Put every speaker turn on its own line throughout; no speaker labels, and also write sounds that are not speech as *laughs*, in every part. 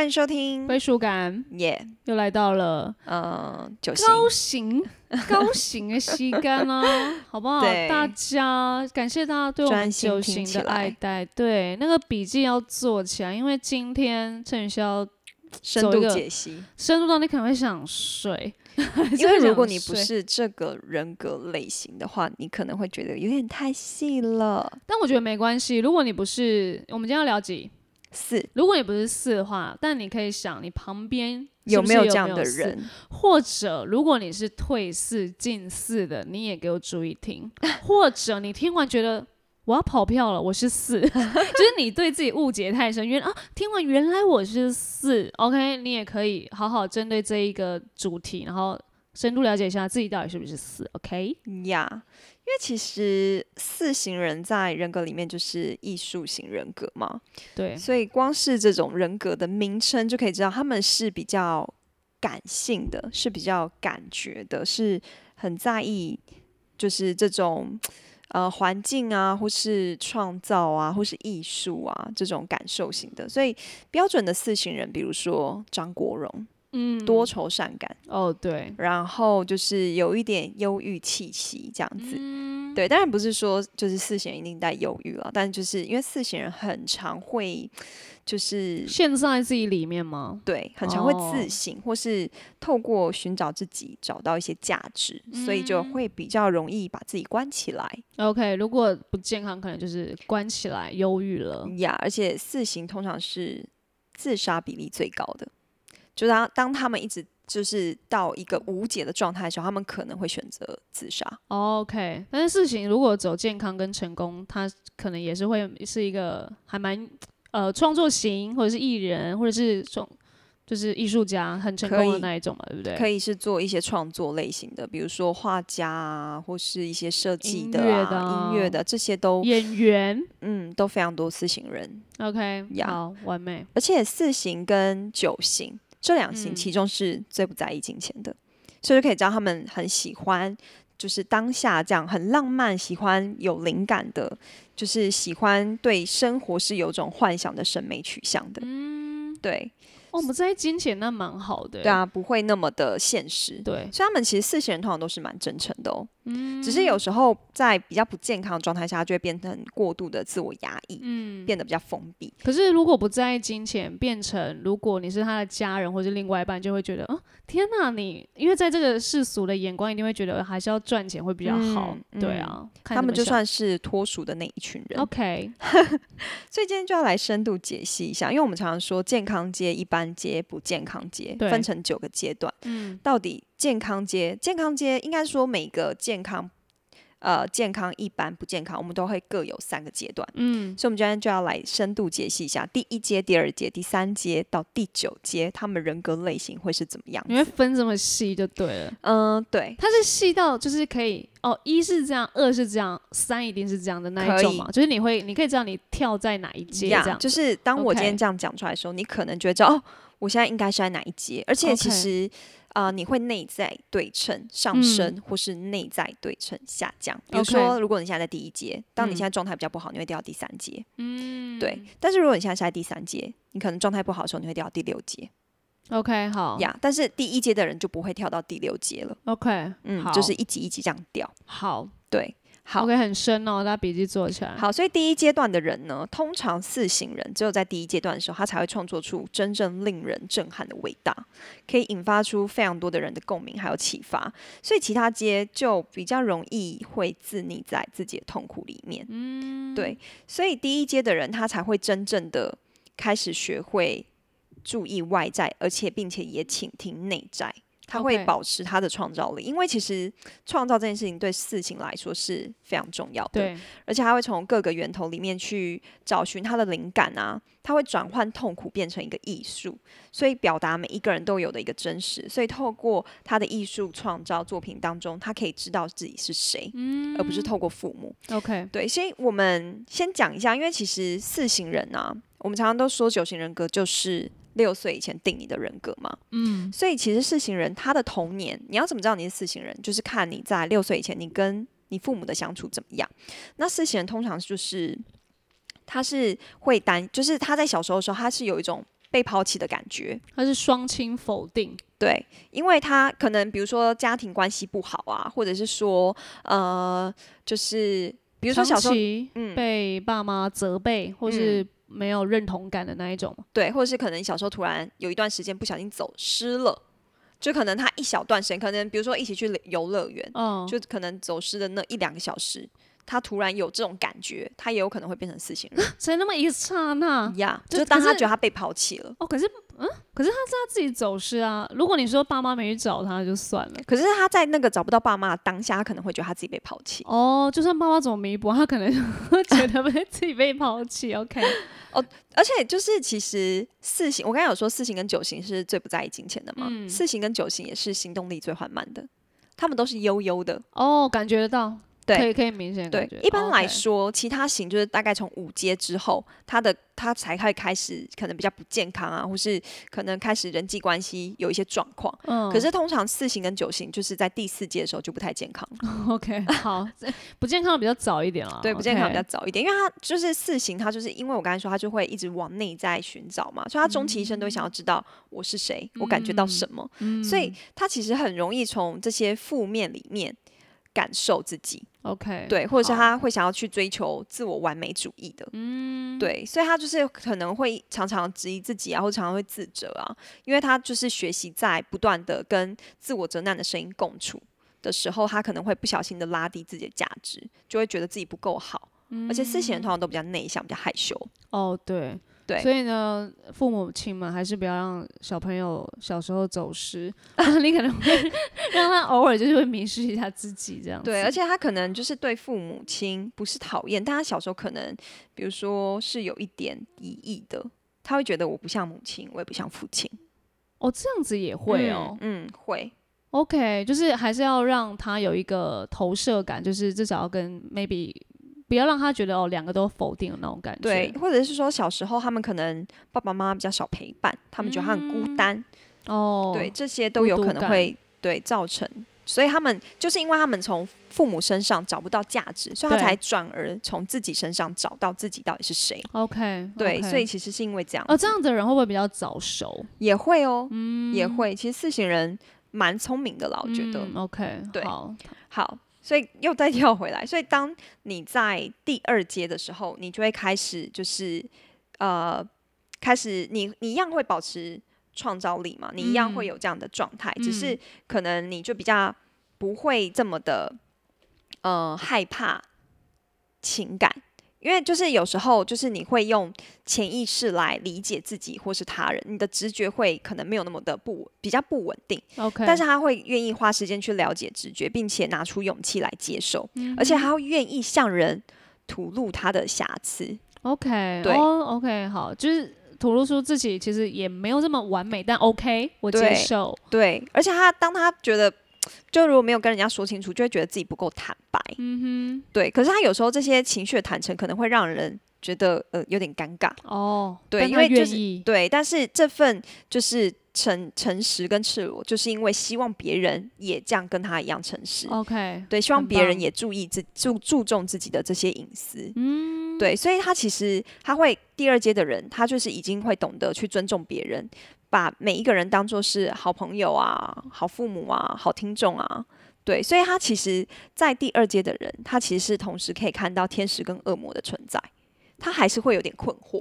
欢迎收听，
归属感
耶，
又来到了
嗯，九星，
高型高兴的时间啦，*laughs* 好不好？
对
大家感谢大家对我们
专心
九星的
听起来
爱戴，对那个笔记要做起来，因为今天陈宇是要
深度
走一个
解析。
深入到你可能会 *laughs* 想睡，
因为如果你不
是，
是这个人格类型的话，你可能会觉得有点太细了。
但我觉得没关系。如果你不是，我们今天要聊几？
四
如果你不是四的话，但你可以想你旁边是
有没有这样的人？
或者，如果你是退四进四的，你也给我注意听。*laughs* 或者你听完觉得我要跑票了，我是四，*laughs* 就是你对自己误解太深，原啊，听完原来我是四，OK，你也可以好好针对这一个主题，然后深度了解一下自己到底是不是四，OK？
呀因为其实四型人在人格里面就是艺术型人格嘛，
对，
所以光是这种人格的名称就可以知道他们是比较感性的，是比较感觉的，是很在意就是这种呃环境啊，或是创造啊，或是艺术啊这种感受型的。所以标准的四型人，比如说张国荣，
嗯，
多愁善感，
哦，对，
然后就是有一点忧郁气息这样子。
嗯
对，当然不是说就是四型人一定带忧郁了，但就是因为四型人很常会就是
陷在自己里面吗？
对，很常会
哦
自省，或是透过寻找自己找到一些价值，所以就会比较容易把自己关起来
OK，如果不健康，可能就是关起来忧郁了。
呀。而且四型通常是自杀比例最高的，就当当他们一直就是到一个无解的状态的时候，他们可能会选择自杀。
OK，但是事情如果走健康跟成功，他可能也是会是一个还蛮呃创作型，或者是艺人，或者是从就是艺术家很成功的那一种嘛，对不对？
可以是做一些创作类型的，比如说画家啊，或是一些设计
音
的音乐的，这些都
演员
嗯都非常多四型人。
OK，好完美。
而且四型跟九型这两型，
嗯
其中是最不在意金钱的，所以就可以知道他们很喜欢，就是当下这样很浪漫，喜欢有灵感的，就是喜欢对生活是有种幻想的审美取向的。嗯，对，
哦，我们在意金钱那蛮好的。
对啊，不会那么的现实。
对，
所以他们其实四型人通常都是蛮真诚的哦，只是有时候在比较不健康的状态下，就会变成过度的自我压抑，
嗯。
变得比较封闭。
可是如果不在意金钱，变成如果你是他的家人或者另外一半，就会觉得，哦，天哪，你因为在这个世俗的眼光，一定会觉得还是要赚钱会比较好。
嗯
对啊，看
他们就算是脱俗的那一群人
，OK，*laughs*
所以今天就要来深度解析一下，因为我们常常说健康街、一般阶、不健康街，
对
分成九个阶段。
嗯，
到底健康街、健康街应该说每个健康，呃，健康、一般、不健康，我们都会各有三个阶段。
嗯，
所以，我们今天就要来深度解析一下第一阶、第二阶、第三阶到第九阶，他们人格类型会是怎么样
你会？分这么细就对了。
嗯，对，
它是细到就是可以哦，一是这样，二是这样，三一定是这样的那一种嘛？就是你会，你可以知道你跳在哪一阶这样。
就是当我今天这样讲出来的时候，你可能觉得哦，我现在应该是在哪一阶，而且其实啊、呃你会内在对称上升，或是内在对称下降。比如说，如果你现在在第一阶，当你
嗯。
现在状态比较不好，你会掉到第三阶，
嗯，
对。但是如果你现在是在第三阶，你可能状态不好的时候，你会掉到第六阶。
OK，好。
呀。但是第一阶的人就不会跳到第六阶了
，，OK，
嗯，
好。
就是一级一级这样掉。
好。
对，好。
，OK，很深哦，大家笔记做起来。
好，所以第一阶段的人呢，通常四型人只有在第一阶段的时候，他才会创作出真正令人震撼的伟大，可以引发出非常多的人的共鸣还有启发。所以其他阶就比较容易会自溺在自己的痛苦里面。嗯，对，所以第一阶的人他才会真正的开始学会注意外在，而且并且也倾听内在。他会保持他的创造力，因为其实创造这件事情对四型来说是非常重要的。
对，
而且他会从各个源头里面去找寻他的灵感啊，他会转换痛苦变成一个艺术，所以表达每一个人都有的一个真实。所以透过他的艺术创造作品当中，他可以知道自己是谁，而不是透过父母。
OK，
对，所以我们先讲一下，因为其实四型人啊，我们常常都说九型人格就是六岁以前定你的人格嘛。
嗯，
所以其实四型人他的童年，你要怎么知道你是四型人？就是看你在六岁以前，你跟你父母的相处怎么样。那四型人通常就是他是会担，就是他在小时候的时候，他是有一种被抛弃的感觉。
他是双亲否定，
对，因为他可能比如说家庭关系不好啊，或者是说呃，就是比如说小时候嗯
被爸妈责备或是没有认同感的那一种。
对，或者是可能你小时候突然有一段时间不小心走失了，就可能他一小段时间，可能比如说一起去游乐园，
嗯，
就可能走失的那一两个小时，他突然有这种感觉，他也有可能会变成四型人 *laughs*
所以那么一刹那。
呀。
就
就当他觉得他被抛弃了，
哦，可是嗯，可是他是他自己走失啊。如果你说爸妈没去找他就算了。
可是他在那个找不到爸妈的当下，他可能会觉得他自己被抛弃。
哦，就算爸妈怎么弥补，他可能觉得被自己被抛弃。*laughs* OK，哦
而且就是其实四型，我刚才有说四型跟九型是最不在意金钱的嘛，
嗯
四型跟九型也是行动力最缓慢的，他们都是悠悠的。
哦，感觉得到，
对
可以可以明显
对
感觉。，
一般来说，其他型就是大概从五阶之后，他的他才会开始可能比较不健康啊，或是可能开始人际关系有一些状况。
嗯，
可是通常四型跟九型就是在第四阶的时候就不太健康了，*laughs*
OK 好，不健康的比较早一点啊。
对，不健康比较早一点，*laughs* 因为他就是四型，他就是因为我刚才说他就会一直往内在寻找嘛，所以他终其一生都会想要知道我是谁，我感觉到什么，
嗯
所以他其实很容易从这些负面里面感受自己。
OK
对，或者是他会想要去追求自我完美主义的，嗯，对，所以他就是可能会常常质疑自己啊，或常常会自责啊，因为他就是学习在不断的跟自我责难的声音共处的时候，他可能会不小心的拉低自己的价值，就会觉得自己不够好，而且四型人通常都比较内向，比较害羞，
哦，对
对
所以呢，父母亲们还是不要让小朋友小时候走失，*laughs* *laughs* 你可能会让他偶尔就是会迷失一下自己这样子。
对，而且他可能就是对父母亲不是讨厌，但他小时候可能比如说是有一点敌意的，他会觉得我不像母亲，我也不像父亲，
哦，这样子也会哦。
嗯，嗯会。
OK，就是还是要让他有一个投射感，就是至少要跟 maybe 不要让他觉得哦两个都否定的那种感觉。
对，或者是说小时候他们可能爸爸妈妈比较少陪伴，他们觉得他很孤单，
哦，
对，这些都有可能会对造成，所以他们就是因为他们从父母身上找不到价值，所以他才转而从自己身上找到自己到底是谁。
OK，
对所以其实是因为这样。
哦，这样的人会不会比较早熟？
也会哦，
嗯。
也会。其实四型人蛮聪明的啦，我觉得。
嗯 OK，
对。
好，
好，所以又再跳回来，*laughs* 所以当你在第二阶的时候，你就会开始就是呃，开始你你一样会保持创造力嘛，你一样会
嗯
有这样的状态，只是可能你就比较不会这么的呃害怕情感。因为就是有时候，就是你会用潜意识来理解自己或是他人，你的直觉会可能没有那么的不比较不稳定
，OK，
但是他会愿意花时间去了解直觉，并且拿出勇气来接受，
嗯
而且他会愿意向人吐露他的瑕疵。
OK，
对
哦，OK，好，就是吐露出自己其实也没有这么完美，但 OK，我接
对
受。
对，而且他当他觉得，*tsk* 就如果没有跟人家说清楚，就会觉得自己不够坦白。
嗯哼
对，可是他有时候这些情绪的坦诚，可能会让人觉得呃有点尴尬。
哦，
对，因为就是对，但是这份就是诚诚实跟赤裸，就是因为希望别人也这样跟他一样诚实。
OK，
对，希望别人也注意自注注重自己的这些隐私。嗯，对，所以他其实他会第二阶的人，他就是已经会懂得去尊重别人，把每一个人当做是好朋友啊、好父母啊、好听众啊。对，所以他其实，在第二阶的人，他其实是同时可以看到天使跟恶魔的存在，他还是会有点困惑，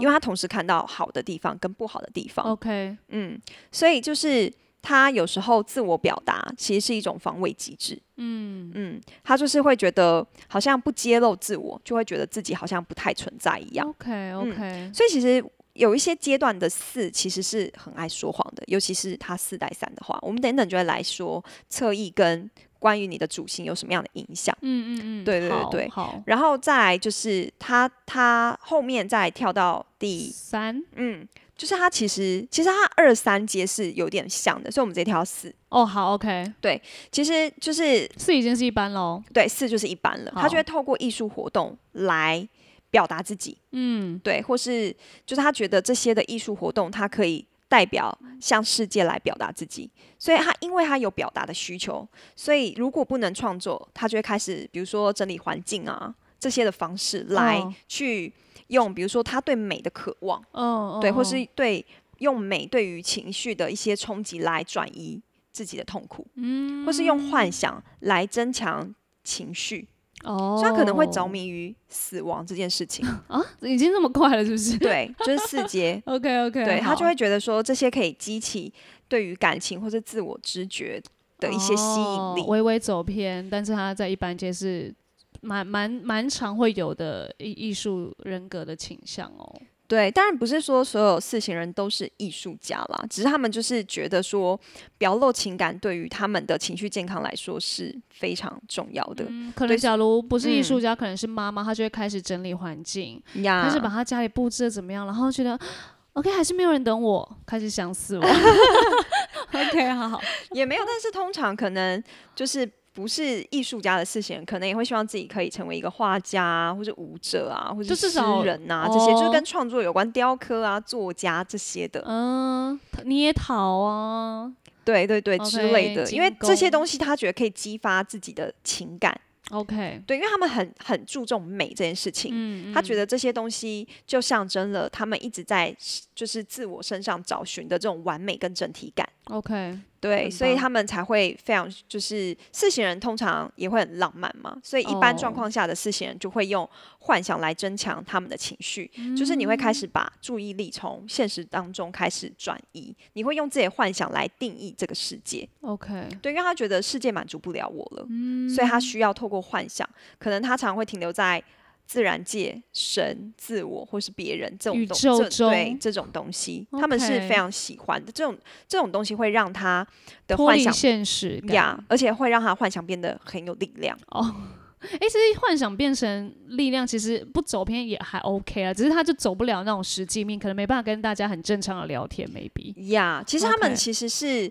因为他同时看到好的地方跟不好的地方。
，OK，
嗯，所以就是他有时候自我表达其实是一种防卫机制。嗯嗯，他就是会觉得好像不揭露自我，就会觉得自己好像不太存在一样。
OK OK，
所以其实有一些阶段的四其实是很爱说谎的，尤其是他四带三的话，我们等等就会来说侧翼跟关于你的主星有什么样的影响。
嗯嗯嗯，
对对对
好
对
好，
然后再来就是他他后面再跳到第
三
嗯，就是他其实其实他二三阶是有点像的，所以我们直接跳到四。
哦，好 OK，对
其实就是
四已经是一般喽。
对四就是一般了，他就
好
会透过艺术活动来表达自己，
嗯。
对，或是就是他觉得这些的艺术活动，他可以代表向世界来表达自己，所以他因为他有表达的需求，所以如果不能创作，他就会开始比如说整理环境啊。这些的方式来
哦
去用，比如说他对美的渴望，
嗯，
对，
嗯
或是对用美对于情绪的一些冲击来转移自己的痛苦，嗯，或是用幻想来增强情绪，
哦，
所以他可能会着迷于死亡这件事情。*laughs*
啊，已经这么快了，是不是
对，就是四阶。？*laughs*
OK OK，
对他就会觉得说这些可以激起对于感情或者自我知觉的一些吸引力。
微微走偏，但是他在一般阶是蛮蛮蛮常会有的艺艺术人格的倾向哦。
对，当然不是说所有四型人都是艺术家啦，只是他们就是觉得说表露情感对于他们的情绪健康来说是非常重要的。
嗯，可
对
能假如不是艺术
嗯
家，可能是妈妈，她就会开始整理环境，
呀，
开始把她家里布置的怎么样，然后觉得 OK 还是没有人等我，开始想死我。*laughs* OK，好好，
也没有，但是通常可能就是不是艺术家的事情，可能也会希望自己可以成为一个画家啊，或者舞者啊，或者诗人啊，这些就是
哦
跟创作有关，雕刻啊、作家这些的。
嗯，捏陶啊
对对对之类的，因为这些东西他觉得可以激发自己的情感。
，OK，
对，因为他们很很注重美这件事情，
嗯，
他觉得这些东西就象征了他们一直在就是自我身上找寻的这种完美跟整体感。
OK，
对，所以他们才会非常就是四型人通常也会很浪漫嘛，所以一般状
哦。
况下的四型人就会用幻想来增强他们的情绪，就是你会开
嗯。
始把注意力从现实当中开始转移，你会用自己的幻想来定义这个世界。
OK，
对，因为他觉得世界满足不了我了，
嗯
所以他需要透过幻想，可能他常会停留在自然界、神、自我或是别人这种
宇
东这
宙
这种东西，他们是非常喜欢的。这种这种东西会让他的幻想
现实感
呀，而且会让他幻想变得很有力量哦。
哎、其实幻想变成力量，其实不走偏也还 OK 啊，只是他就走不了那种实际面，可能没办法跟大家很正常的聊天，maybe。
呀，其实他们其实是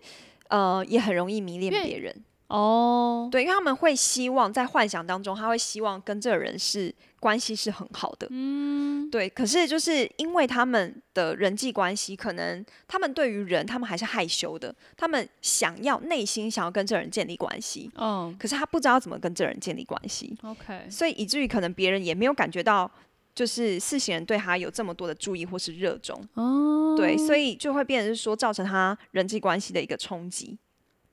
呃也很容易迷恋别人，
哦，
对，因为他们会希望在幻想当中，他会希望跟这个人是关系是很好的，嗯，对。可是就是因为他们的人际关系，可能他们对于人，他们还是害羞的，他们想要内心想要跟这个人建立关系，
嗯
可是他不知道怎么跟这个人建立关系
，，OK，
所以以至于可能别人也没有感觉到。就是四型人对他有这么多的注意或是热衷，
哦，
对，所以就会变成是说造成他人际关系的一个冲击。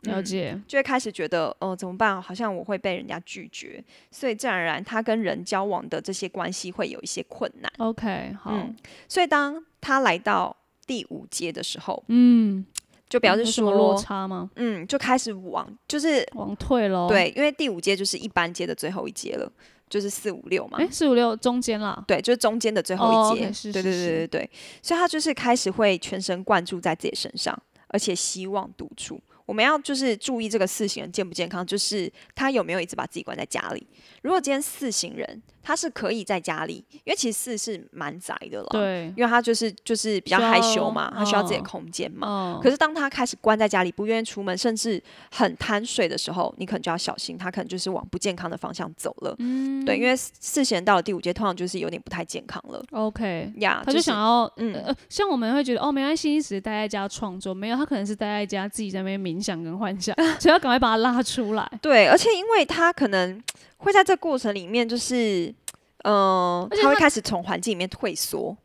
嗯
了解，
就会开始觉得，哦、怎么办？好像我会被人家拒绝，所以自然而然，他跟人交往的这些关系会有一些困难。
OK，好，
嗯所以当他来到第五阶的时候，
嗯，
就表示
有什么落
说，
差吗？
嗯，就开始往，就是
往退喽。，
对，因为第五阶就是一般阶的最后一阶了，就是四五六嘛。
哎，四五六中间啦。
对，就是中间的最后
哦
一阶。对对对对对，所以他就是开始会全神贯注在自己身上，而且希望独处。我们要就是注意这个四型人健不健康，就是他有没有一直把自己关在家里。如果今天四型人他是可以在家里，因为其实四是蛮宅的了，，
对，
因为他就是就是比较害羞嘛，他需要自己的
嗯
空间嘛。
嗯，
可是当他开始关在家里，不愿意出门，甚至很贪睡的时候，你可能就要小心，他可能就是往不健康的方向走了。
嗯
对，因为四贤到了第五阶，通常就是有点不太健康了
OK，
呀。
他就想要，
嗯
呃，像我们会觉得哦，没关系，一直待在家创作，没有，他可能是待在家自己在那边冥想跟幻想，*laughs* 所以要赶快把他拉出来。
对，而且因为他可能会在这过程里面，就是，嗯、
而且他
他会开始从环境里面退缩，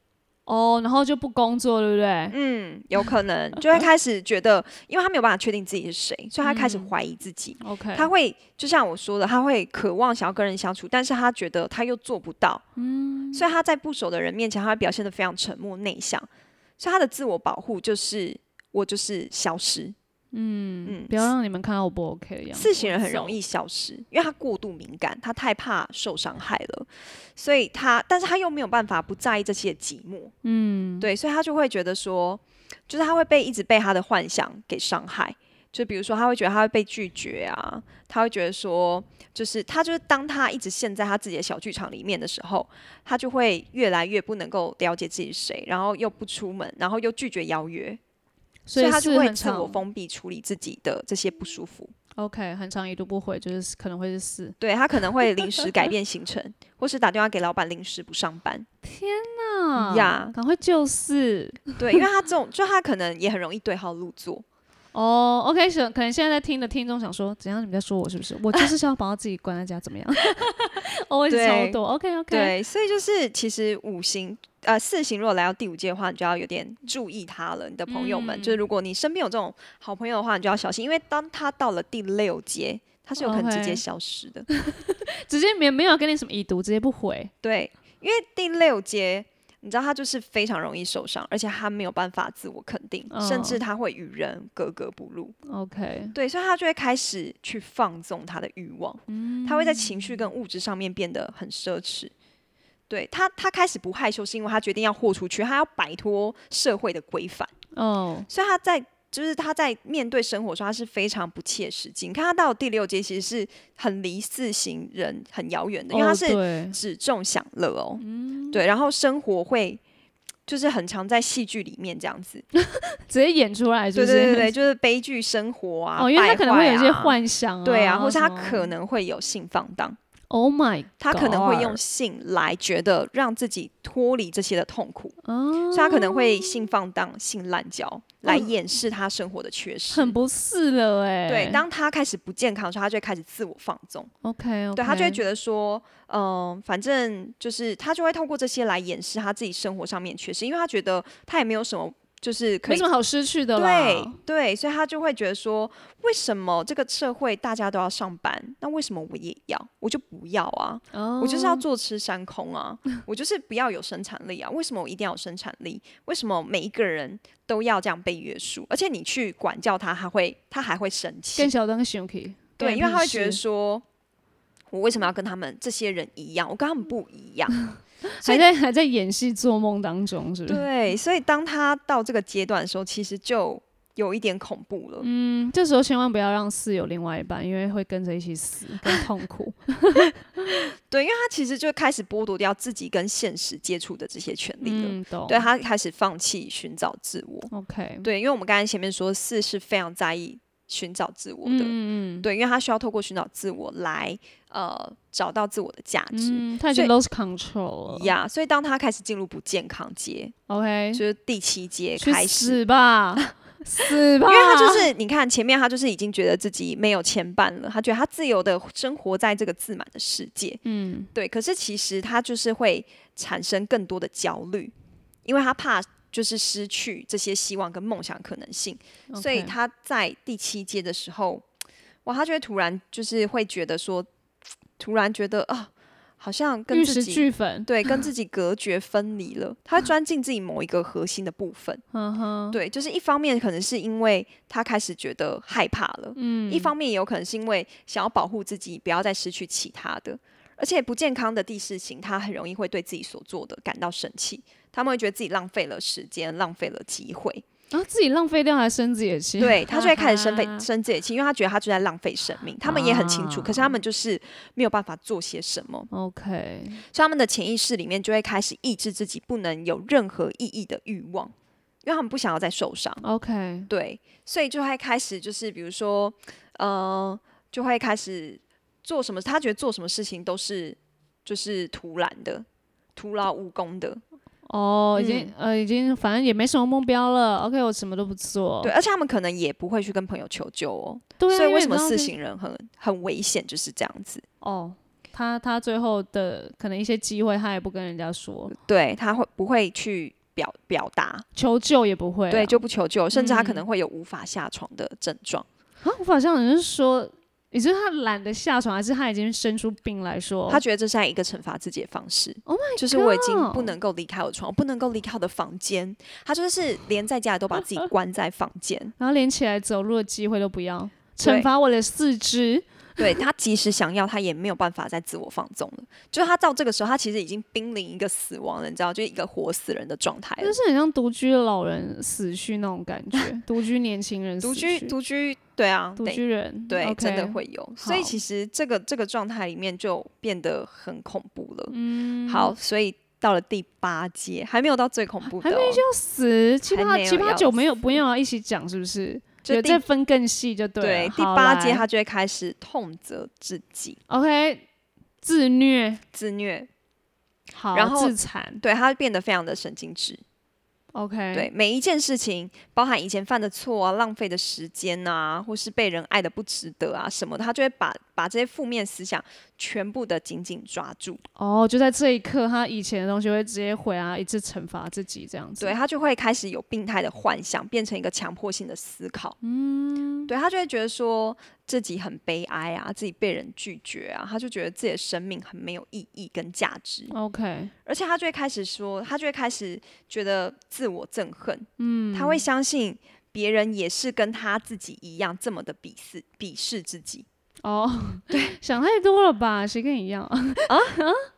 哦，然后就不工作，对不对？
嗯，有可能就会开始觉得，因为他没有办法确定自己是谁，所以他开始
嗯
怀疑自己。
OK，
他会就像我说的，他会渴望想要跟人相处，但是他觉得他又做不到，嗯，所以他在不熟的人面前，他会表现得非常沉默内向，所以他的自我保护就是我就是消失，嗯
不要让你们看到我不 OK 的样子。
四型人很容
易，
易消失，因为他过度敏感，他太怕受伤害了，所以他，但是他又没有办法不在意这些寂寞，
嗯，
对，所以他就会觉得说，就是他会被一直被他的幻想给伤害，就比如说他会觉得他会被拒绝啊，他会觉得说，就是他就是当他一直陷在他自己的小剧场里面的时候，他就会越来越不能够了解自己是谁，然后又不出门，然后又拒绝邀约，所
所
以他就会自我封闭处理自己的这些不舒服。
OK，很长一度不回，就是可能会是四。
对他可能会临时改 *laughs* 变行程，或是打电话给老板临时不上班。
天呐
呀
赶快就四
对，因为他这种，就他可能也很容易对号入座。
哦。OK，是可能现在在听的听众想说，怎样？你们在说我是不是？我就是想要把自己关在家，怎么样？*laughs* 哦，
对
超多。OK OK，
对，所以就是其实五行呃四行如果来到第五届的话，你就要有点注意他了。你的朋友们，
嗯
就是如果你身边有这种好朋友的话，你就要小心，因为当他到了第六阶，他是有可能直接
OK
消失的。*laughs*
直接没没有跟你什么已读，直接不回。
对，因为第六阶。你知道他就是非常容易受伤，而且他没有办法自我肯定，甚至
嗯。
他会与人格格不入。
OK，
对，所以他就会开始去放纵他的欲望，他会在情绪跟物质上面变得很奢侈。对他，他开始不害羞，是因为他决定要豁出去，他要摆脱社会的规范，
哦，
所以他在就是他在面对生活的时候，他是非常不切实际。你看他到第六阶，其实是很离四行人很遥远的，因为他
哦
是只重享乐哦，对，然后生活会就是很常在戏剧里面这样子，*laughs*
直接演出来，是不是？
对对对对，*laughs* 就是悲剧生活啊，
哦，因为他
败
可能会有一些幻想、
对啊，或是他可能会有性放荡，
，Oh my，
他可能会用性来觉得让自己脱离这些的痛苦，
哦，
所以他可能会性放荡、性滥交来掩饰他生活的缺失。
很不适了哎。
对，当他开始不健康的时候，他就会开始自我放纵
，OK，,
对他就会觉得说，嗯、反正就是他就会透过这些来掩饰他自己生活上面缺失，因为他觉得他也没有什么就是可以
没什么好失去的
对。对，所以他就会觉得说，为什么这个社会大家都要上班，那为什么我也要？我就不要啊！
哦
我就是要坐吃山空啊！我就是不要有生产力啊！为什么我一定要有生产力？为什么每一个人都要这样被约束？而且你去管教他，他会他还会生气
更。小当生气。
对，因为他会觉得说，我为什么要跟他们这些人一样？我跟他们不一样。*laughs*
还在还在演戏做梦当中，是不是？
对，所以当他到这个阶段的时候，其实就有一点恐怖了。
嗯，这时候千万不要让四有另外一半，因为会跟着一起死，更痛苦。*laughs*
对，因为他其实就开始剥夺掉自己跟现实接触的这些权利了。
嗯，
对他开始放弃寻找自我。
，OK，
对，因为我们刚才前面说四是非常在意寻找自我的，
嗯嗯
对，因为他需要透过寻找自我来呃找到自我的价值。
嗯，他已经
所
lose control 了。
呀所以当他开始进入不健康阶
，OK，
就是第七阶开始，
死吧，*laughs* 死吧！
因为他就是你看前面他就是已经觉得自己没有牵绊了，他觉得他自由的生活在这个自满的世界，
嗯，
对，可是其实他就是会产生更多的焦虑，因为他怕就是失去这些希望跟梦想可能性，所以他在第七阶的时候，哇，他就会突然就是会觉得说，突然觉得啊，好像跟自己。对跟 *laughs* 自己隔绝分离了，他会钻进自己某一个核心的部分，
嗯哼，
对，就是一方面可能是因为他开始觉得害怕了，
嗯
一方面也有可能是因为想要保护自己，不要再失去其他的。而且不健康的第四型，他很容易会对自己所做的感到生气，他们会觉得自己浪费了时间，浪费了机会，
然后自己浪费掉还生自己的气，*laughs*
对他就会开始生费生自己的气，因为他觉得他就在浪费生命。他们也很清楚，可是他们就是没有办法做些什么
，OK，
所以他们的潜意识里面就会开始抑制自己不能有任何意义的欲望，因为他们不想要再受伤。
OK，
对，所以就会开始就是比如说，呃，就会开始做什么，他觉得做什么事情都是就是徒然的、徒劳无功的。
哦，已经、呃，已经反正也没什么目标了。OK，我什么都不做。
对，而且他们可能也不会去跟朋友求救哦。
对啊，
所以为什么四行人很很危险，就是这样子。
哦，他他最后的可能一些机会，他也不跟人家说，
对，他会不会去表表达？
求救也不会、啊。
对，就不求救，甚至他可
嗯
能会有无法下床的症状。
啊，无法像人是说，也就是他懒得下床，还是他已经生出病来说，
他觉得这是一个惩罚自己的方式。
Oh my
就是我已经不能够离开我的床，我不能够离开我的房间。他就是连在家里都把自己关在房间。*laughs*
然后连起来走路的机会都不要，惩罚我的四肢。
对他即使想要，他也没有办法再自我放纵了。就是他到这个时候，他其实已经濒临一个死亡了，你知道，就是一个活死人的状态了
就。是很像独居的老人死去那种感觉，独居年轻人
独居，独居，对啊，
独
得
居人，
对真的。会有。所以其实这个这个状态里面就变得很恐怖了。
嗯，
好，所以到了第八阶，还没有到最恐怖的、哦，
还没要死，七八七八九没有不用要一起讲，是不是？
就
再分更细就对
第八阶，他就会开始痛责自己
，OK 自虐，
自虐，
好，
然后
自残
对他变得非常的神经质。
，OK，
对每一件事情，包含以前犯的错啊、浪费的时间啊，或是被人爱的不值得啊什么的，他就会把把这些负面思想全部的紧紧抓住，
哦，就在这一刻，他以前的东西会直接回啊，一直惩罚自己这样子。
对他就会开始有病态的幻想，变成一个强迫性的思考。嗯，对他就会觉得说自己很悲哀啊，自己被人拒绝啊，他就觉得自己的生命很没有意义跟价值。
OK，
而且他就会开始说，他就会开始觉得自我憎恨。嗯，他会相信别人也是跟他自己一样这么的鄙视鄙视自己。
哦，*laughs* 对，想太多了吧？谁跟你一样啊啊？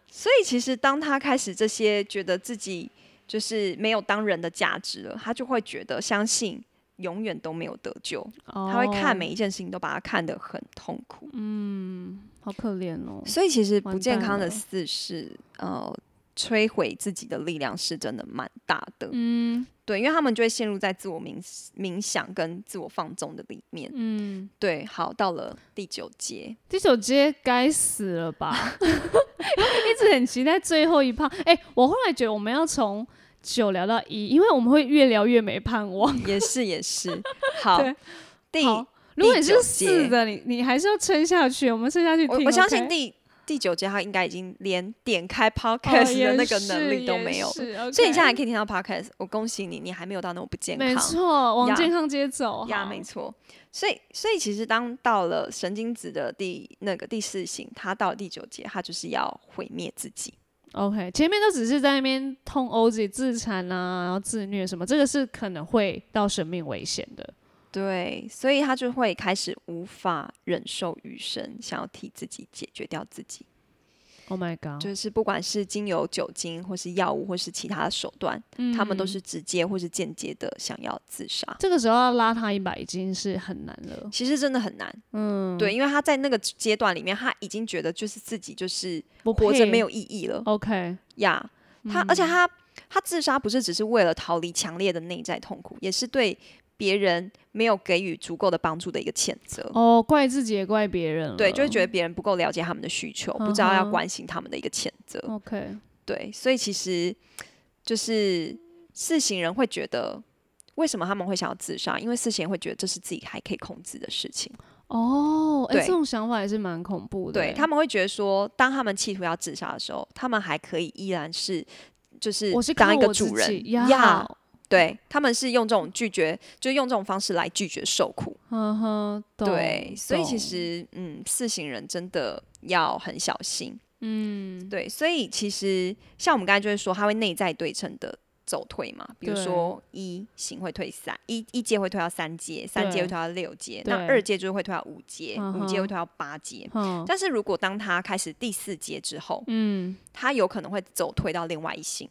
所以其实当他开始这些觉得自己就是没有当人的价值了，他就会觉得相信永远都没有得救。他会看每一件事情都把它看得很痛苦。
嗯好可怜哦。
所以其实不健康的四是呃摧毁自己的力量是真的蛮大的。
嗯
对，因为他们就会陷入在自我冥冥想跟自我放纵的里面。
嗯，
对，好，到了第九节，
第九节该死了吧？*laughs* 一直很期待最后一趴。哎、我后来觉得我们要从九聊到一，因为我们会越聊越没盼望。
也是也是，*laughs* 好，第
好，如果你是四
节
的，你你还是要撑下去。我们撑下去
我相信第第九节他应该已经连点开
哦
podcast 的那个能力都没有了，
是
所以你现在
OK
可以听到 podcast，我恭喜你，你还没有到那么不健康。
没错，往健康街走。
呀，没错。所以，所以其实当到了神经质的第那个第四型，他到了第九节，他就是要毁灭自己。
OK，前面都只是在那边痛殴自己、自残啊，然后自虐什么，这个是可能会到生命危险的。
对，所以他就会开始无法忍受余生，想要替自己解决掉自己。
Oh my god！
就是不管是精油酒精，或是药物，或是其他的手段，他们都是直接或是间接的想要自杀。
这个时候要拉他一把已经是很难了。
其实真的很难，嗯，对，因为他在那个阶段里面，他已经觉得就是自己就是活着没有意义了
OK，
呀。他而且他他自杀不是只是为了逃离强烈的内在痛苦，也是对别人没有给予足够的帮助的一个谴责。
哦，怪自己也怪别人了。
对，就会觉得别人不够了解他们的需求，不知道要关心他们的一个谴责。
OK，
对，所以其实就是四行人会觉得，为什么他们会想要自杀？因为四行人会觉得这是自己还可以控制的事情。
哦，哎，
对
这种想法也是蛮恐怖的欸。
对他们会觉得说，当他们企图要自杀的时候，他们还可以依然是就是
我是
当一个主人
己呀
呀。对，他们是用这种拒绝，就用这种方式来拒绝受苦。
嗯哼，
对，所以其
懂
实嗯，四行人真的要很小心。
嗯，
对，所以其实像我们刚才就是说，它会内在对称的走退嘛，比如
对
说一行会退三，一一阶会退到三阶，三阶
对
会退到六阶，那二阶就是会退到五阶，五阶会退到八阶。
哼，
但是如果当他开始第四阶之后，
嗯，
他有可能会走退到另外一行，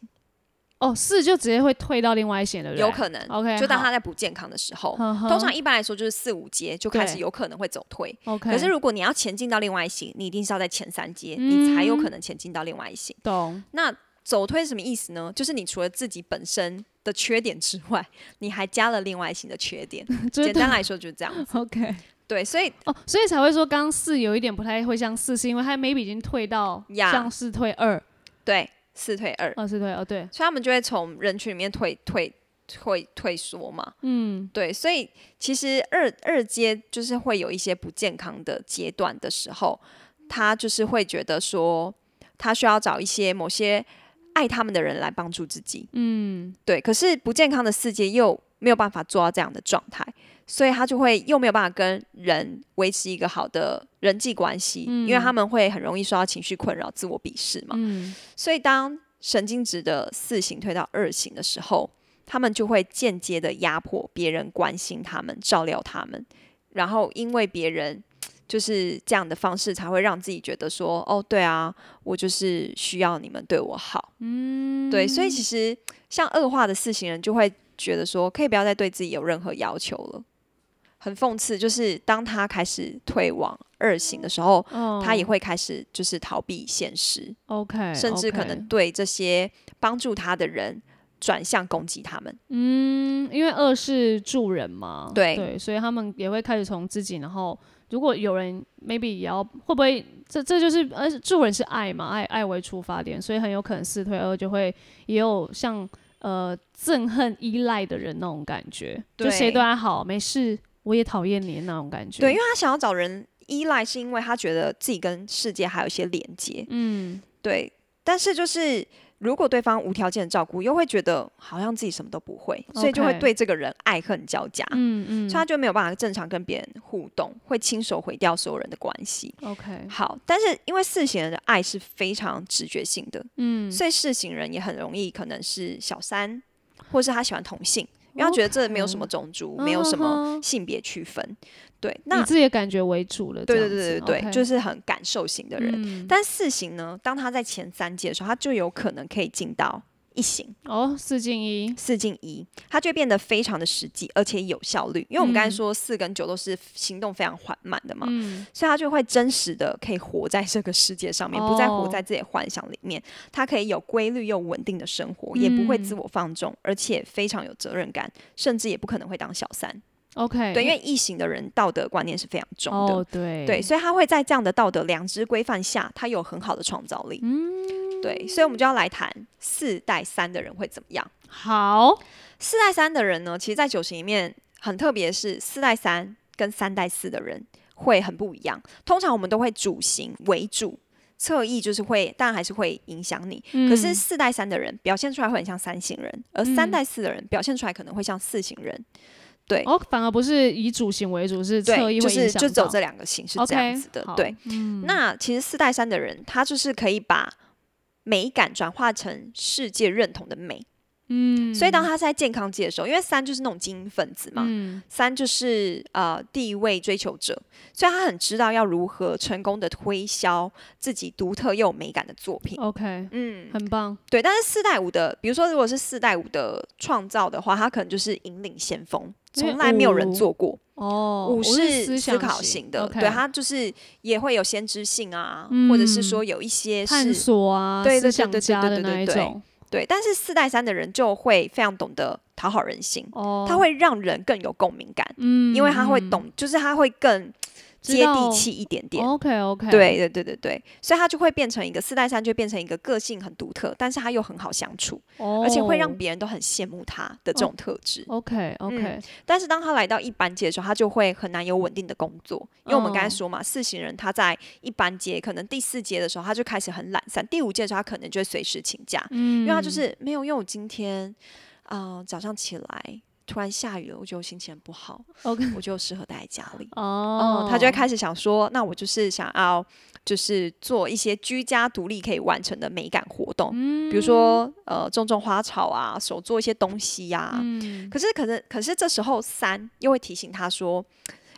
哦，四就直接会退到另外一线的，对不对
有可能。
OK，
就当
好
他在不健康的时候，通常一般来说就是四五阶就开始有可能会走退。
OK，
可是如果你要前进到另外一型，你一定是要在前三阶，
嗯
你才有可能前进到另外一型。
懂
那走退是什么意思呢？就是你除了自己本身的缺点之外，你还加了另外一型的缺点。*laughs*
就是
简单来说就是这样子。*laughs*
OK
对，所以
哦，所以才会说刚刚四有一点不太会像四，是因为他 maybe 已经退到像四退二，
对四退二，
二四退二，对，
所以他们就会从人群里面退退退退缩嘛。
嗯，
对，所以其实二二阶就是会有一些不健康的阶段的时候，他就是会觉得说，他需要找一些某些爱他们的人来帮助自己。嗯，对。可是不健康的四阶又没有办法做到这样的状态，所以他就会又没有办法跟人维持一个好的人际关系，因为他们会很容易受到情绪困扰、自我鄙视嘛。
嗯，
所以当神经质的四型推到二型的时候，他们就会间接的压迫别人关心他们、照料他们，然后因为别人就是这样的方式，才会让自己觉得说，哦，对啊，我就是需要你们对我好，嗯，对，所以其实像恶化的四型人就会觉得说，可以不要再对自己有任何要求了。很讽刺，就是当他开始退往二型的时候，
哦
他也会开始就是逃避现实
，OK，
甚至可能对这些帮助他的人转向攻击他们。
嗯，因为二是助人嘛，
对
对，所以他们也会开始从自己，然后如果有人 maybe 也要会不会这这就是呃助人是爱嘛，爱爱为出发点，所以很有可能四退二就会也有像呃憎恨依赖的人那种感觉，就谁
对
对他好没事，我也讨厌你那种感觉。
对，因为他想要找人依赖是因为他觉得自己跟世界还有一些连接，
嗯，
对。但是就是如果对方无条件的照顾，又会觉得好像自己什么都不会，所以就会对这个人爱恨交加，
嗯嗯。
所以他就没有办法正常跟别人互动，会亲手毁掉所有人的关系。
，OK，
好，但是因为四型人的爱是非常直觉性的，
嗯，
所以四型人也很容易可能是小三，或是他喜欢同性，因为他觉得这没有什么种族，没有什么性别区分。对，
以
那
自己的感觉为主了，
对对对对对就是很感受型的人。
嗯
但四型呢，当他在前三届的时候，他就有可能可以进到一型。
哦，四进一，
四进一，他就变得非常的实际，而且有效率。因为我们刚才
嗯
说四跟九都是行动非常缓慢的嘛，
嗯，
所以他就会真实的可以活在这个世界上面，不再活
哦
在自己的幻想里面。他可以有规律又稳定的生活，也不会
嗯
自我放纵，而且非常有责任感，甚至也不可能会当小三。
OK，
对，因为异形的人道德观念是非常重的。
哦，对
对，所以他会在这样的道德良知规范下，他有很好的创造力。
嗯，
对，所以我们就要来谈四代三的人会怎么样。
好，
四代三的人呢，其实，在九型里面很特别，是四代三跟三代四的人会很不一样。通常我们都会主型为主，侧翼就是会，当然还是会影响你。可是
嗯
四代三的人表现出来会很像三型人，而三代四的人表现出来可能会像四型人。对，
哦，反而不是以主型为主，是侧
对，
翼
就是就走这两个形是这样子的。
好
对，
嗯
那其实四代三的人，他就是可以把美感转化成世界认同的美。
嗯，
所以当他在健康界的时候，因为三就是那种精英分子嘛，
嗯。
三就是呃地位追求者，所以他很知道要如何成功的推销自己独特又有美感的作品。
OK，
嗯，
很棒，
对。但是四代五的，比如说如果是四代五的创造的话，他可能就是引领先锋，从来没有人做过。
哦，
五是
思
考型的，对他就是也会有先知性啊，或者是说有一些
探索啊，
对对对
思想
对对对对，但是四代三的人就会非常懂得讨好人心，
哦，
他会让人更有共鸣感，
嗯，
因为他会
嗯
懂，就是他会更接地气一点点。
OK OK，
对对对对。对，所以他就会变成一个四代三，就变成一个个性很独特，但是他又很好相处，
哦，
而且会让别人都很羡慕他的这种特质。
OK OK，
但是当他来到一般阶的时候，他就会很难有稳定的工作，因为我们刚才
哦
说嘛，四型人他在一般阶，可能第四阶的时候他就开始很懒散，第五阶的时候他可能就会随时请假，
嗯，
因为他就是没有，因为我今天啊、呃早上起来突然下雨了，我觉得我心情不好
，OK
我就适合待在家里。
哦
哦，，他就会开始想说，那我就是想要，就是做一些居家独立可以完成的美感活动，
嗯
比如说呃种种花草啊，手做一些东西呀、
嗯
可是可能可是这时候三又会提醒他说，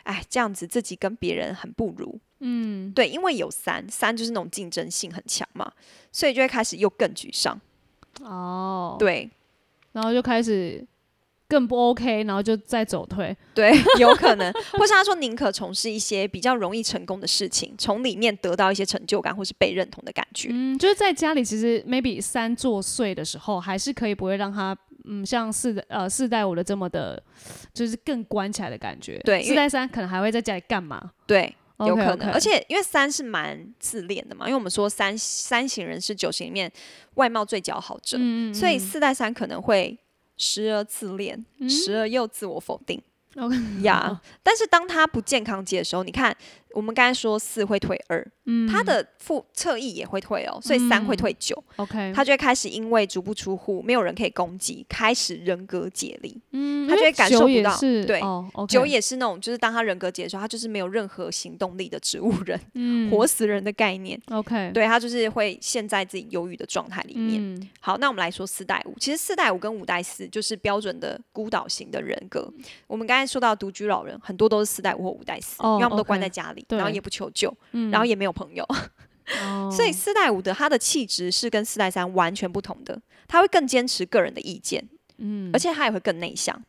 哎，这样子自己跟别人很不如。
嗯，
对，因为有三，三就是那种竞争性很强嘛，所以就会开始又更沮丧。
哦，，
对
然后就开始更不 OK，然后就再走退，
对，*laughs* 有可能，或是他说宁可从事一些比较容易成功的事情，从里面得到一些成就感或是被认同的感觉。
嗯，就是在家里其实 maybe 三作祟的时候，还是可以不会让他。嗯，像四代呃四代五的这么的，就是更关起来的感觉。
对
四代三可能还会在家里干嘛？
对，有可能而且因为三是蛮自恋的嘛，因为我们说三三型人是九型里面外貌最姣好者，
嗯，
所以四代三可能会时而自恋，时而又自我否定。
OK
呀但是当他不健康阶的时候，你看我们刚才说四会退二，
嗯
他的负侧翼也会退哦，所以三会退九
，OK，
他就会开始因为足不出户，没有人可以攻击，开始人格解离。
嗯，
他就会感受不到对九也是那种，就是当他人格解的时候，他就是没有任何行动力的植物人，
嗯 *laughs*
活死人的概念。
OK，
对他就是会陷在自己忧郁的状态里面。
嗯
好，那我们来说四代五，其实四代五跟五代四就是标准的孤岛型的人格。我们刚才说到独居老人，很多都是四代五或五代四，
哦
因为他们都关在家里，
对
然后也不求救，
嗯
然后也没有朋友，*laughs*
哦。
所以四代五的他的气质是跟四代三完全不同的，他会更坚持个人的意见，
嗯。
而且他也会更内向，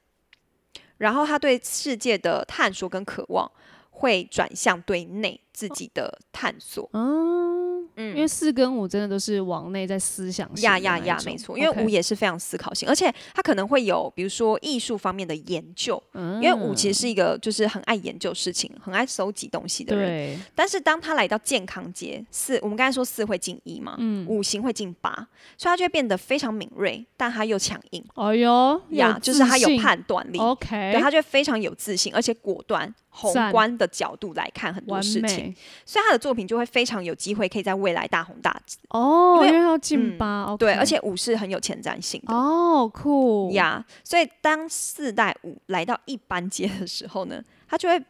然后他对世界的探索跟渴望会转向对内自己的探索。
嗯，
嗯。
因为四跟五真的都是往内在思想型
呀呀呀，没错，因为五也是非常思考型，而且他可能会有比如说艺术方面的研究，因为五其实是一个就是很爱研究事情、很爱收集东西的人。
对，
但是当他来到健康街，四我们刚才说四会进一嘛，
嗯，
五行会进八，所以他就会变得非常敏锐，但他又强硬
哎呦
呀，就是他有判断力。
OK，
对，他就会非常有自信，而且果断，宏观的角度来看很多事情，所以他的作品就会非常有机会可以在未来大红大紫。
哦，
因为
要进
嗯
八、
对，而且五是很有前瞻性的。
哦酷
呀所以当四代五来到一般阶的时候呢，他就会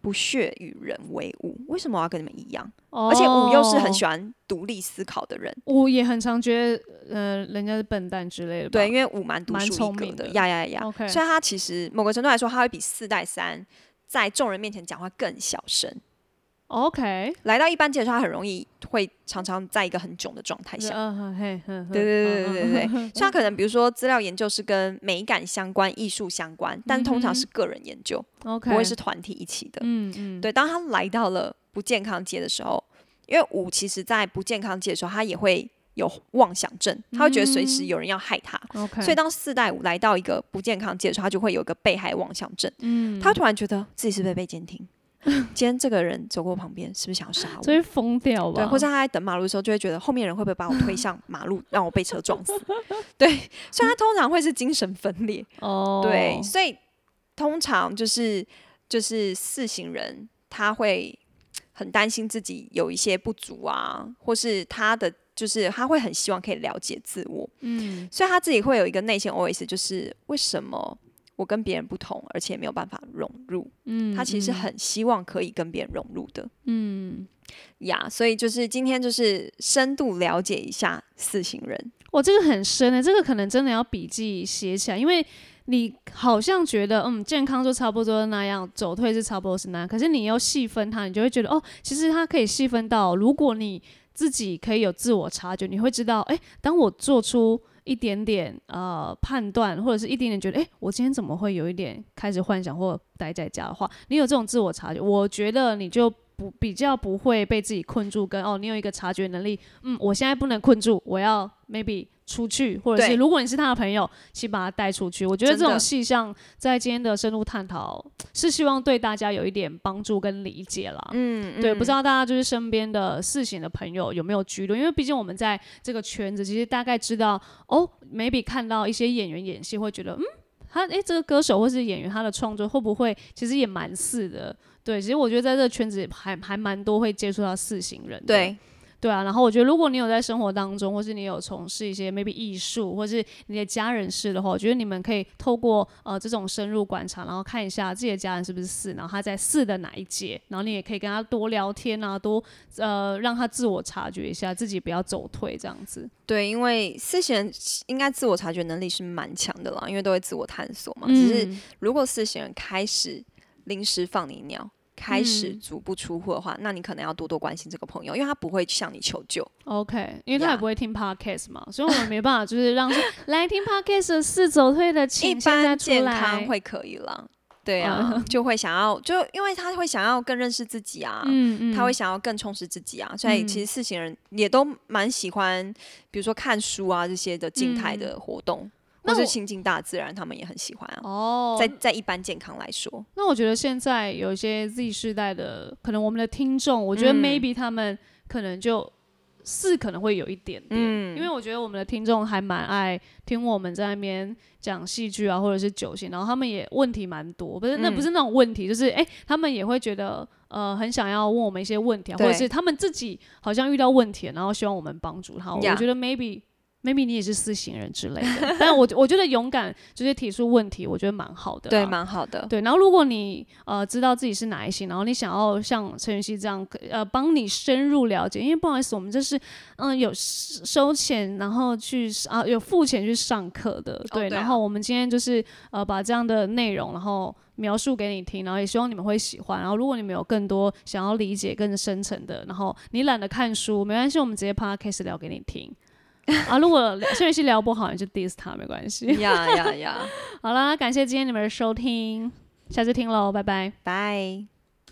不屑与人为伍。为什么我要跟你们一样？而且五又是很喜
欢
欢独立思考的人，
五也很常觉得呃人家是笨蛋之类的，
对，因为五蛮独
蛮
树一格的，
聪明的
呀呀呀。
OK
所以他其实某个程度来说，他会比四代三在众人面前讲话更小声。
OK，
来到一般阶的时候，他很容易会常常在一个很囧的状态下。对对对对对对，
对，
所以他可能比如说资料研究是跟美感相关、艺术相关，但通常是个人研究
，OK，
不会是团体一起的。
嗯嗯，
对，当他来到了不健康界的时候，因为五其实在不健康界的时候，他也会有妄想症，他会觉得随时有人要害他。
OK，
所以当四代五来到一个不健康界的时候，他就会有一个被害妄想症。
嗯，
他突然觉得自己是不是被监听？*laughs* 今天这个人走过我旁边，是不是想要杀我？
就会疯掉吧？
对，或者他在等马路的时候，就会觉得后面人会不会把我推向马路，*laughs* 让我被车撞死？对，所以他通常会是精神分裂。
哦，
对，所以通常就是就是四型人，他会很担心自己有一些不足啊，或是他的就是他会很希望可以了解自我，
嗯
所以他自己会有一个内心 OS，就是为什么我跟别人不同，而且没有办法融入？
嗯，
他其实很希望可以跟别人融入的。
嗯，
呀所以就是今天就是深度了解一下四型人，
哇，这个很深的，这个可能真的要笔记写起来，因为你好像觉得嗯健康就差不多那样，走退是差不多是那样，可是你又细分它，你就会觉得哦，其实它可以细分到，如果你自己可以有自我察觉，你会知道，哎，当我做出一点点呃判断，或者是一点点觉得，哎，我今天怎么会有一点开始幻想或待在家的话，你有这种自我察觉，我觉得你就不比较不会被自己困住，跟哦，你有一个察觉能力，嗯，我现在不能困住，我要 maybe 出去，或者是如果你是他的朋友，去把他带出去。我觉得这种细项在今天的深入探讨，是希望对大家有一点帮助跟理解啦。
嗯，
对，
嗯
不知道大家就是身边的四型的朋友有没有居多？因为毕竟我们在这个圈子，其实大概知道哦，maybe 看到一些演员演戏，会觉得嗯，他诶，这个歌手或是演员他的创作会不会其实也蛮似的？对，其实我觉得在这个圈子还还蛮多会接触到四型人的。
对，
对啊，然后我觉得如果你有在生活当中，或是你有从事一些 maybe 艺术，或是你的家人是的话，我觉得你们可以透过呃这种深入观察，然后看一下自己的家人是不是四，然后他在四的哪一届，然后你也可以跟他多聊天啊，多呃让他自我察觉一下，自己不要走退这样子。
对，因为四型人应该自我察觉能力是蛮强的啦，因为都会自我探索嘛。只是
嗯
如果四型人开始临时放你鸟，开始
嗯。
足不出户的话，那你可能要多多关心这个朋友，因为他不会向你求救。
OK，因为他也不会听 podcast 嘛，所以我们没办法就是让说来听 podcast 的四走退的，现在
健康
来。
会可以了，对啊，就会想要，就因为他会想要更认识自己啊，
嗯嗯，
他会想要更充实自己啊，所以其实四型人也都蛮喜欢，比如说看书啊这些的静态的活动，或是亲近大自然，他们也很喜欢啊。
哦，
在在一般健康来说，
那我觉得现在有一些 Z 世代的，可能我们的听众，我觉得
嗯
maybe 他们可能就是可能会有一点点，
嗯
因为我觉得我们的听众还蛮爱听我们在那边讲戏剧啊，或者是酒席，然后他们也问题蛮多，不是那
嗯
不是那种问题，就是诶，他们也会觉得呃很想要问我们一些问题啊，或者是他们自己好像遇到问题了，然后希望我们帮助他。我觉得 maybe。Maybe 你也是四型人之类的，但我我觉得勇敢直接提出问题，我觉得蛮好的。
对，蛮好的。
对，然后如果你呃知道自己是哪一型，然后你想要像陈云熙这样呃帮你深入了解，因为不好意思，我们这是嗯、有收收钱，然后去啊有付钱去上课的，对，
对啊
然后我们今天就是呃把这样的内容，然后描述给你听，然后也希望你们会喜欢。然后如果你们有更多想要理解更深层的，然后你懒得看书，没关系，我们直接 podcast 聊给你听。*laughs* 啊，如果摄影师聊不好，你就 diss 他没关系。
呀呀呀！*laughs*
好啦，感谢今天你们的收听，下次听喽，拜拜。
拜。